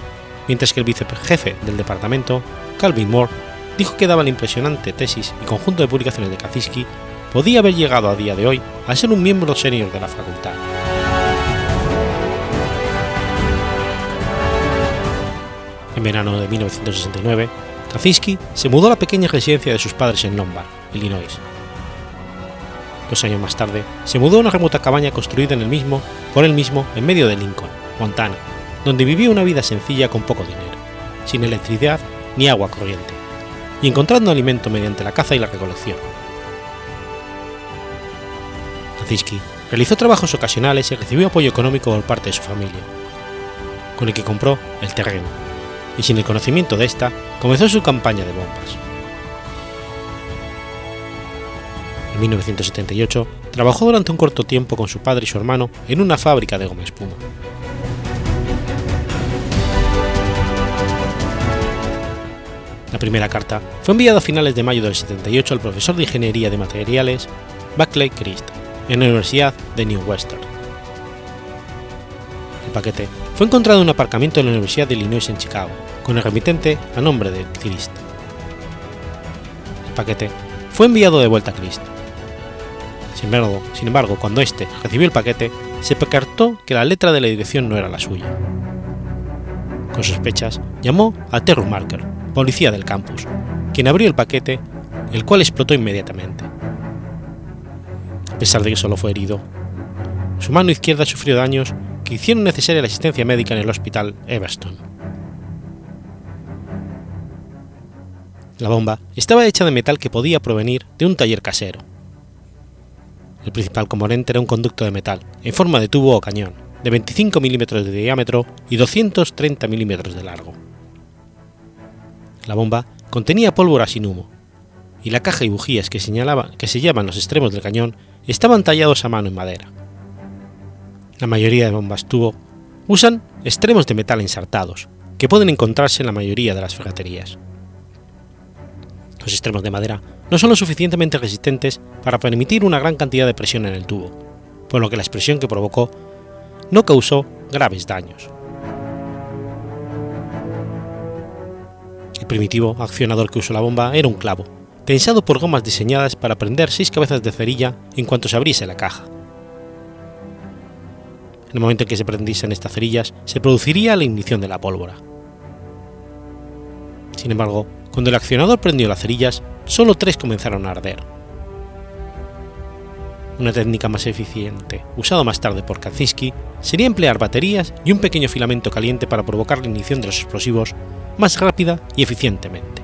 mientras que el vicejefe del departamento, Calvin Moore, dijo que daba la impresionante tesis y conjunto de publicaciones de Kaczynski podía haber llegado a día de hoy a ser un miembro senior de la facultad. En verano de 1969, Kaczynski se mudó a la pequeña residencia de sus padres en Lombard, Illinois. Dos años más tarde, se mudó a una remota cabaña construida en el mismo, por él mismo en medio de Lincoln, Montana, donde vivía una vida sencilla con poco dinero, sin electricidad ni agua corriente, y encontrando alimento mediante la caza y la recolección. Kaczynski realizó trabajos ocasionales y recibió apoyo económico por parte de su familia, con el que compró el terreno, y sin el conocimiento de esta, comenzó su campaña de bombas. En 1978 trabajó durante un corto tiempo con su padre y su hermano en una fábrica de goma espuma. La primera carta fue enviada a finales de mayo del 78 al profesor de Ingeniería de Materiales Buckley Christ en la Universidad de New Western. El paquete fue encontrado en un aparcamiento de la Universidad de Illinois en Chicago, con el remitente a nombre de Christ. El paquete fue enviado de vuelta a Christ. Sin embargo, cuando éste recibió el paquete, se percató que la letra de la dirección no era la suya. Con sospechas, llamó a Terry Marker, policía del campus, quien abrió el paquete, el cual explotó inmediatamente. A pesar de que solo fue herido, su mano izquierda sufrió daños que hicieron necesaria la asistencia médica en el hospital Everston. La bomba estaba hecha de metal que podía provenir de un taller casero. El principal componente era un conducto de metal, en forma de tubo o cañón, de 25 milímetros de diámetro y 230 milímetros de largo. La bomba contenía pólvora sin humo, y la caja y bujías que, señalaba, que sellaban los extremos del cañón estaban tallados a mano en madera. La mayoría de bombas tubo usan extremos de metal ensartados, que pueden encontrarse en la mayoría de las ferreterías. Los extremos de madera no son lo suficientemente resistentes para permitir una gran cantidad de presión en el tubo, por lo que la explosión que provocó no causó graves daños. El primitivo accionador que usó la bomba era un clavo, tensado por gomas diseñadas para prender seis cabezas de cerilla en cuanto se abriese la caja. En el momento en que se prendiesen estas cerillas, se produciría la ignición de la pólvora. Sin embargo, cuando el accionador prendió las cerillas, solo tres comenzaron a arder. Una técnica más eficiente, usada más tarde por Kaczynski, sería emplear baterías y un pequeño filamento caliente para provocar la ignición de los explosivos más rápida y eficientemente.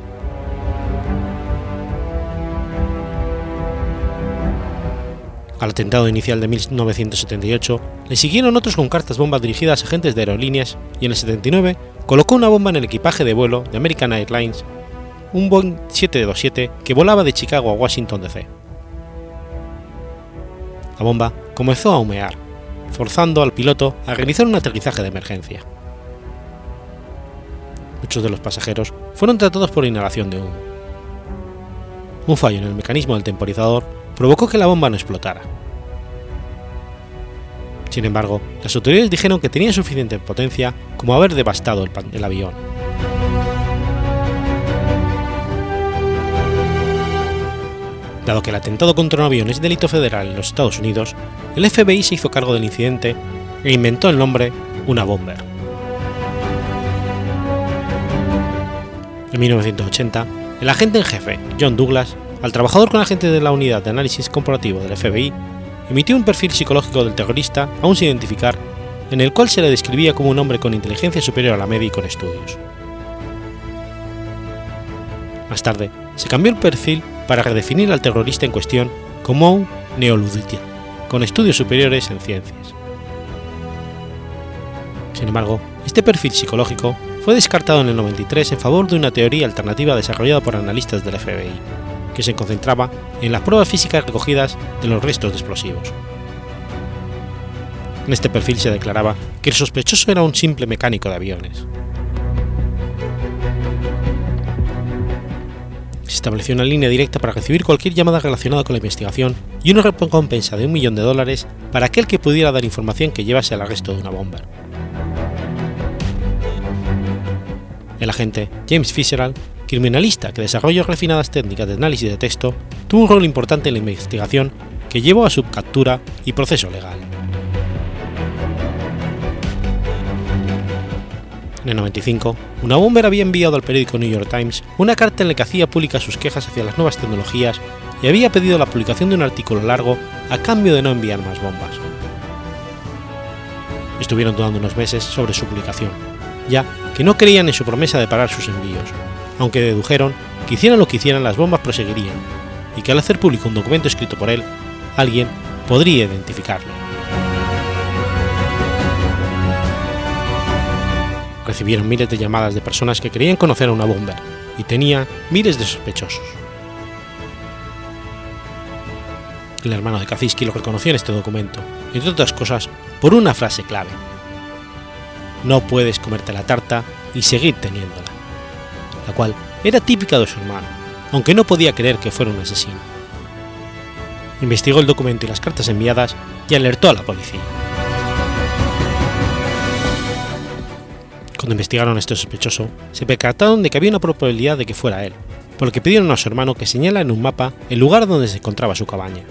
Al atentado inicial de 1978 le siguieron otros con cartas bombas dirigidas a agentes de aerolíneas y en el 79 colocó una bomba en el equipaje de vuelo de American Airlines, un Boeing 727 que volaba de Chicago a Washington DC. La bomba comenzó a humear, forzando al piloto a realizar un aterrizaje de emergencia. Muchos de los pasajeros fueron tratados por inhalación de humo. Un fallo en el mecanismo del temporizador provocó que la bomba no explotara. Sin embargo, las autoridades dijeron que tenía suficiente potencia como haber devastado el, el avión. Dado que el atentado contra un avión es delito federal en los Estados Unidos, el FBI se hizo cargo del incidente e inventó el nombre Una Bomber. En 1980, el agente en jefe, John Douglas, al trabajador con agentes de la Unidad de Análisis Comparativo del FBI, emitió un perfil psicológico del terrorista aún sin identificar, en el cual se le describía como un hombre con inteligencia superior a la media y con estudios. Más tarde, se cambió el perfil para redefinir al terrorista en cuestión como un neoludita, con estudios superiores en ciencias. Sin embargo, este perfil psicológico fue descartado en el 93 en favor de una teoría alternativa desarrollada por analistas del FBI, que se concentraba en las pruebas físicas recogidas de los restos de explosivos. En este perfil se declaraba que el sospechoso era un simple mecánico de aviones. Estableció una línea directa para recibir cualquier llamada relacionada con la investigación y una recompensa de un millón de dólares para aquel que pudiera dar información que llevase al arresto de una bomba. El agente James Fitzgerald, criminalista que desarrolló refinadas técnicas de análisis de texto, tuvo un rol importante en la investigación que llevó a su captura y proceso legal. En el 95, una bomber había enviado al periódico New York Times una carta en la que hacía públicas sus quejas hacia las nuevas tecnologías y había pedido la publicación de un artículo largo a cambio de no enviar más bombas. Estuvieron dudando unos meses sobre su publicación, ya que no creían en su promesa de parar sus envíos, aunque dedujeron que hicieran lo que hicieran las bombas proseguirían, y que al hacer público un documento escrito por él, alguien podría identificarlo. Recibieron miles de llamadas de personas que creían conocer a una bomber y tenía miles de sospechosos. El hermano de Kaczynski lo reconoció en este documento, entre otras cosas, por una frase clave. No puedes comerte la tarta y seguir teniéndola, la cual era típica de su hermano, aunque no podía creer que fuera un asesino. Investigó el documento y las cartas enviadas y alertó a la policía. Cuando investigaron a este sospechoso, se percataron de que había una probabilidad de que fuera él, por lo que pidieron a su hermano que señala en un mapa el lugar donde se encontraba su cabaña.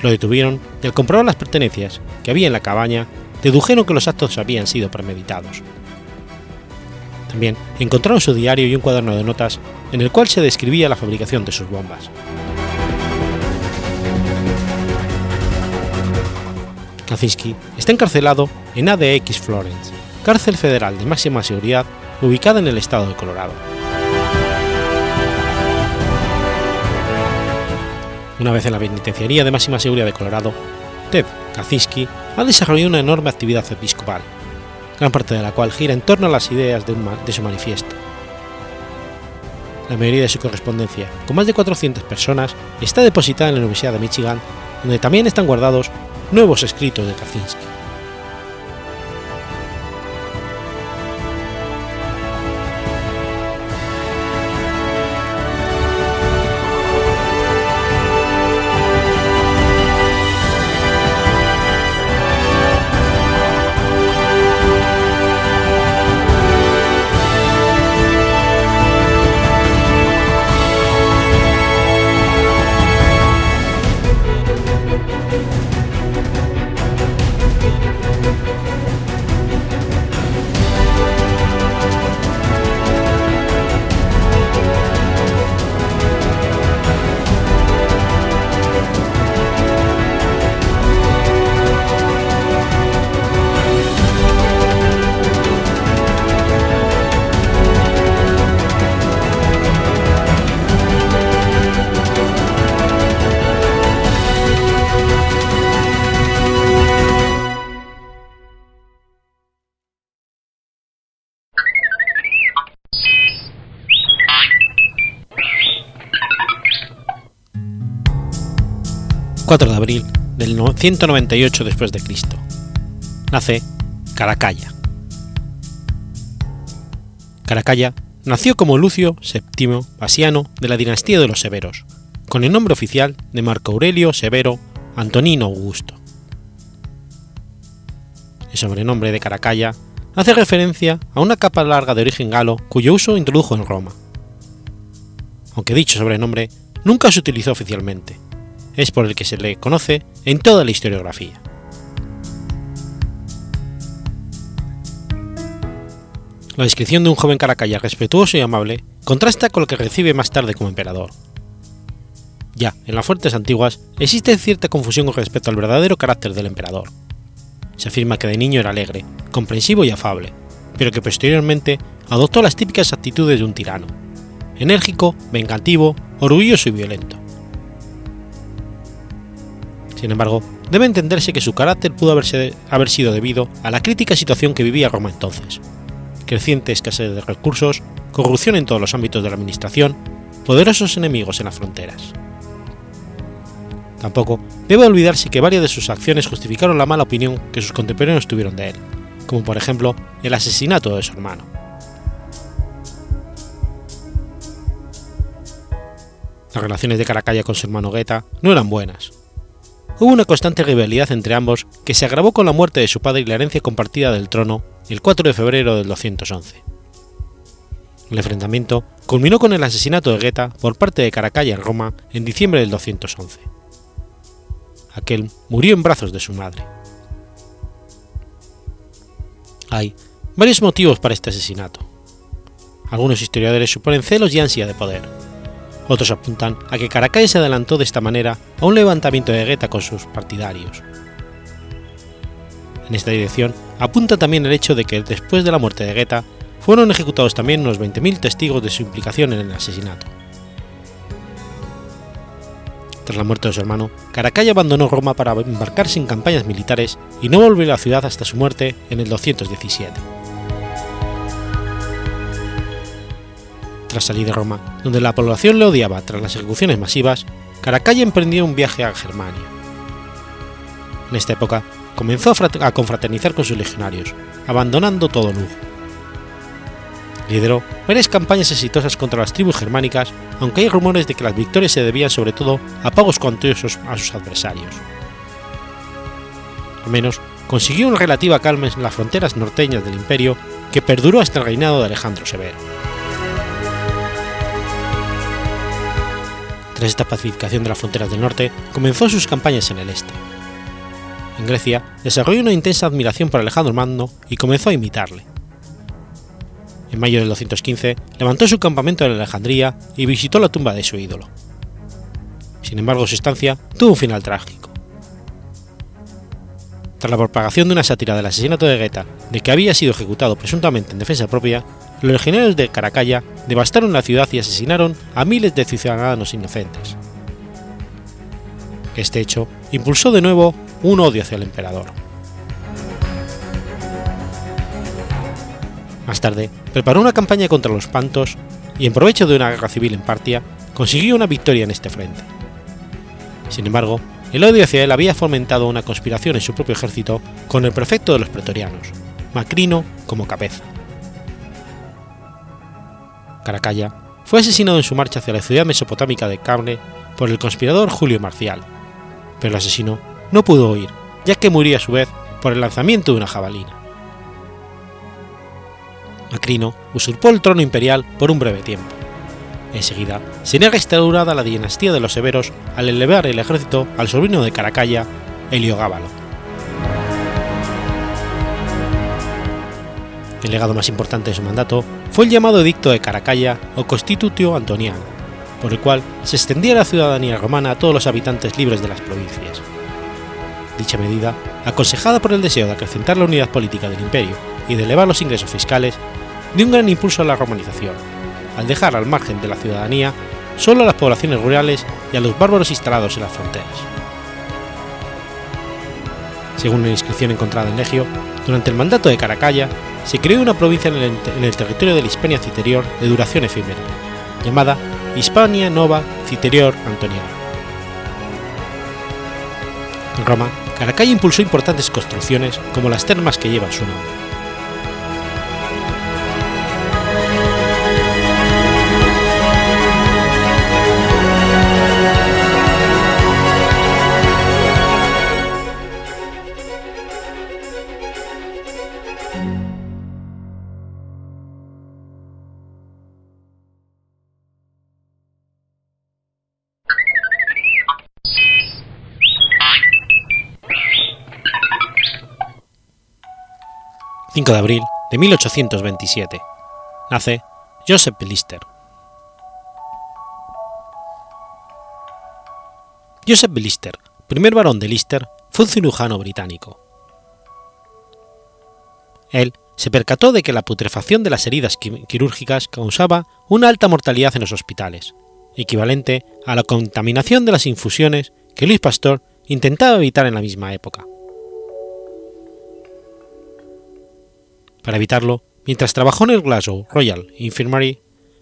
Lo detuvieron y al comprobar las pertenencias que había en la cabaña, dedujeron que los actos habían sido premeditados. También encontraron su diario y un cuaderno de notas en el cual se describía la fabricación de sus bombas. Kaczynski está encarcelado en ADX Florence, cárcel federal de máxima seguridad ubicada en el estado de Colorado. Una vez en la penitenciaría de máxima seguridad de Colorado, Ted Kaczynski ha desarrollado una enorme actividad episcopal, gran parte de la cual gira en torno a las ideas de, de su manifiesto. La mayoría de su correspondencia, con más de 400 personas, está depositada en la Universidad de Michigan, donde también están guardados nuevos escritos de Kaczynski. 198 después de Cristo. Nace Caracalla. Caracalla nació como Lucio VII Pasiano de la dinastía de los Severos, con el nombre oficial de Marco Aurelio Severo Antonino Augusto. El sobrenombre de Caracalla hace referencia a una capa larga de origen galo cuyo uso introdujo en Roma. Aunque dicho sobrenombre nunca se utilizó oficialmente, es por el que se le conoce en toda la historiografía. La descripción de un joven caracalla respetuoso y amable contrasta con lo que recibe más tarde como emperador. Ya en las fuentes antiguas existe cierta confusión con respecto al verdadero carácter del emperador. Se afirma que de niño era alegre, comprensivo y afable, pero que posteriormente adoptó las típicas actitudes de un tirano, enérgico, vengativo, orgulloso y violento. Sin embargo, debe entenderse que su carácter pudo haber sido debido a la crítica situación que vivía Roma entonces, creciente escasez de recursos, corrupción en todos los ámbitos de la administración, poderosos enemigos en las fronteras. Tampoco debe olvidarse que varias de sus acciones justificaron la mala opinión que sus contemporáneos tuvieron de él, como por ejemplo el asesinato de su hermano. Las relaciones de Caracalla con su hermano Guetta no eran buenas. Hubo una constante rivalidad entre ambos que se agravó con la muerte de su padre y la herencia compartida del trono el 4 de febrero del 211. El enfrentamiento culminó con el asesinato de Guetta por parte de Caracalla en Roma en diciembre del 211. Aquel murió en brazos de su madre. Hay varios motivos para este asesinato. Algunos historiadores suponen celos y ansia de poder. Otros apuntan a que Caracalla se adelantó de esta manera a un levantamiento de Guetta con sus partidarios. En esta dirección apunta también el hecho de que después de la muerte de Guetta fueron ejecutados también unos 20.000 testigos de su implicación en el asesinato. Tras la muerte de su hermano, Caracalla abandonó Roma para embarcarse en campañas militares y no volvió a la ciudad hasta su muerte en el 217. Tras salir de Roma, donde la población le odiaba tras las ejecuciones masivas, Caracalla emprendió un viaje a Germania. En esta época comenzó a confraternizar con sus legionarios, abandonando todo lujo. Lideró varias campañas exitosas contra las tribus germánicas, aunque hay rumores de que las victorias se debían sobre todo a pagos cuantiosos a sus adversarios. Al menos consiguió una relativa calma en las fronteras norteñas del imperio que perduró hasta el reinado de Alejandro Severo. Tras esta pacificación de las fronteras del norte, comenzó sus campañas en el este. En Grecia, desarrolló una intensa admiración por Alejandro Magno y comenzó a imitarle. En mayo del 215 levantó su campamento en Alejandría y visitó la tumba de su ídolo. Sin embargo, su estancia tuvo un final trágico. Tras la propagación de una sátira del asesinato de Guetta, de que había sido ejecutado presuntamente en defensa propia, los legionarios de Caracalla devastaron la ciudad y asesinaron a miles de ciudadanos inocentes. Este hecho impulsó de nuevo un odio hacia el emperador. Más tarde, preparó una campaña contra los pantos y, en provecho de una guerra civil en Partia, consiguió una victoria en este frente. Sin embargo, el odio hacia él había fomentado una conspiración en su propio ejército con el prefecto de los pretorianos, Macrino, como cabeza. Caracalla fue asesinado en su marcha hacia la ciudad mesopotámica de Cable por el conspirador Julio Marcial, pero el asesino no pudo huir, ya que murió a su vez por el lanzamiento de una jabalina. Macrino usurpó el trono imperial por un breve tiempo. Enseguida, sería restaurada la dinastía de los Severos al elevar el ejército al sobrino de Caracalla, Heliogábalo. El legado más importante de su mandato fue el llamado Edicto de Caracalla o Constitutio Antoniano, por el cual se extendía la ciudadanía romana a todos los habitantes libres de las provincias. Dicha medida, aconsejada por el deseo de acrecentar la unidad política del imperio y de elevar los ingresos fiscales, dio un gran impulso a la romanización, al dejar al margen de la ciudadanía solo a las poblaciones rurales y a los bárbaros instalados en las fronteras. Según una inscripción encontrada en Legio, durante el mandato de Caracalla, se creó una provincia en el, territorio de la Hispania Citerior de duración efímera, llamada Hispania Nova Citerior Antoniana. En Roma, Caracalla impulsó importantes construcciones como las termas que llevan su nombre. 5 de abril de 1827. Nace Joseph Lister. Joseph Lister, primer barón de Lister, fue un cirujano británico. Él se percató de que la putrefacción de las heridas quirúrgicas causaba una alta mortalidad en los hospitales, equivalente a la contaminación de las infusiones que Luis Pasteur intentaba evitar en la misma época. Para evitarlo, mientras trabajó en el Glasgow Royal Infirmary,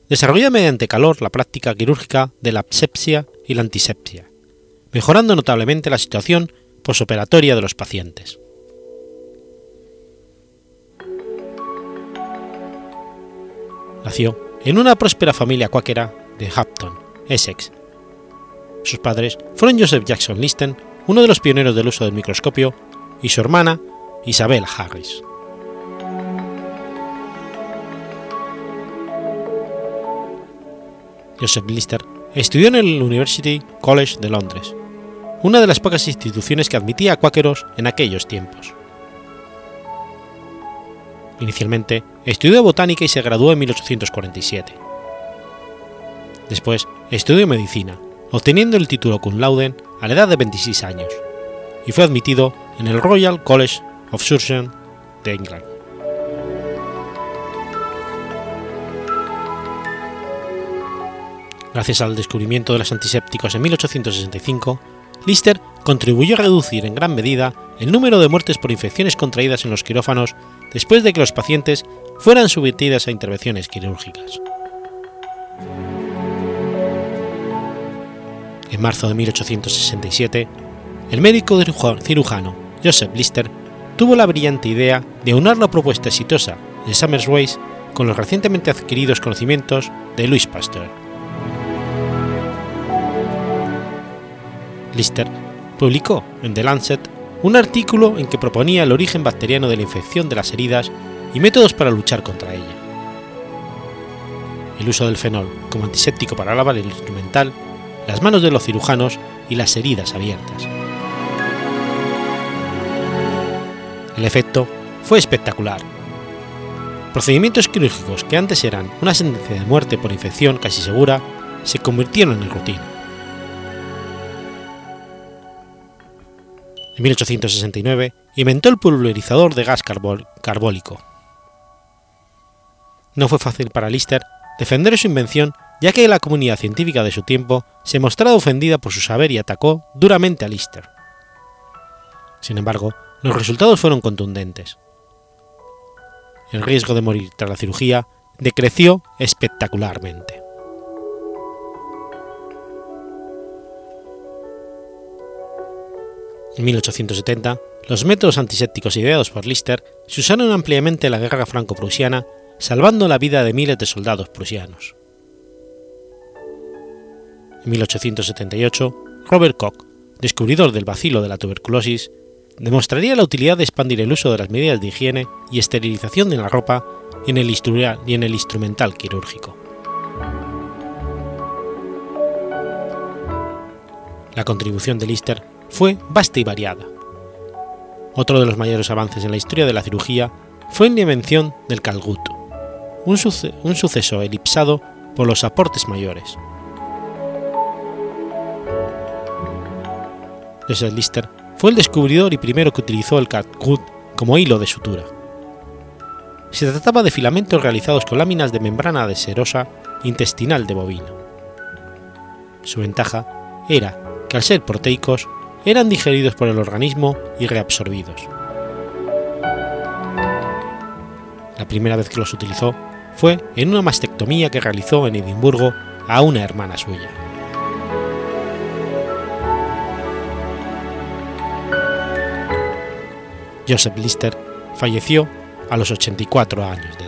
desarrolló mediante calor la práctica quirúrgica de la asepsia y la antisepsia, mejorando notablemente la situación posoperatoria de los pacientes. Nació en una próspera familia cuáquera de Hampton, Essex, Sus padres fueron Joseph Jackson Listen, uno de los pioneros del uso del microscopio, y su hermana, Isabel Harris. Joseph Lister estudió en el University College de Londres, una de las pocas instituciones que admitía a cuáqueros en aquellos tiempos. Inicialmente estudió botánica y se graduó en 1847. Después estudió medicina, obteniendo el título cum laude a la edad de 26 años, y fue admitido en el Royal College of Surgeons de England. Gracias al descubrimiento de los antisépticos en 1865, Lister contribuyó a reducir en gran medida el número de muertes por infecciones contraídas en los quirófanos después de que los pacientes fueran sometidos a intervenciones quirúrgicas. En marzo de 1867, el médico cirujano Joseph Lister tuvo la brillante idea de unir la propuesta exitosa de Summers con los recientemente adquiridos conocimientos de Louis Pasteur. Lister publicó en The Lancet un artículo en que proponía el origen bacteriano de la infección de las heridas y métodos para luchar contra ella. El uso del fenol como antiséptico para lavar el instrumental, las manos de los cirujanos y las heridas abiertas. El efecto fue espectacular. Procedimientos quirúrgicos que antes eran una sentencia de muerte por infección casi segura se convirtieron en rutina. En 1869 inventó el pulverizador de gas carbólico. No fue fácil para Lister defender su invención ya que la comunidad científica de su tiempo se mostraba ofendida por su saber y atacó duramente a Lister. Sin embargo, los resultados fueron contundentes. El riesgo de morir tras la cirugía decreció espectacularmente. En 1870, los métodos antisépticos ideados por Lister se usaron ampliamente en la guerra franco-prusiana, salvando la vida de miles de soldados prusianos. En 1878, Robert Koch, descubridor del bacilo de la tuberculosis, demostraría la utilidad de expandir el uso de las medidas de higiene y esterilización de la ropa y en el, y en el instrumental quirúrgico. La contribución de Lister fue vasta y variada. Otro de los mayores avances en la historia de la cirugía fue la invención del calgut, un, suceso elipsado por los aportes mayores. Joseph Lister fue el descubridor y primero que utilizó el calgut como hilo de sutura. Se trataba de filamentos realizados con láminas de membrana de serosa intestinal de bovino. Su ventaja era que al ser proteicos eran digeridos por el organismo y reabsorbidos. La primera vez que los utilizó fue en una mastectomía que realizó en Edimburgo a una hermana suya. Joseph Lister falleció a los 84 años de edad.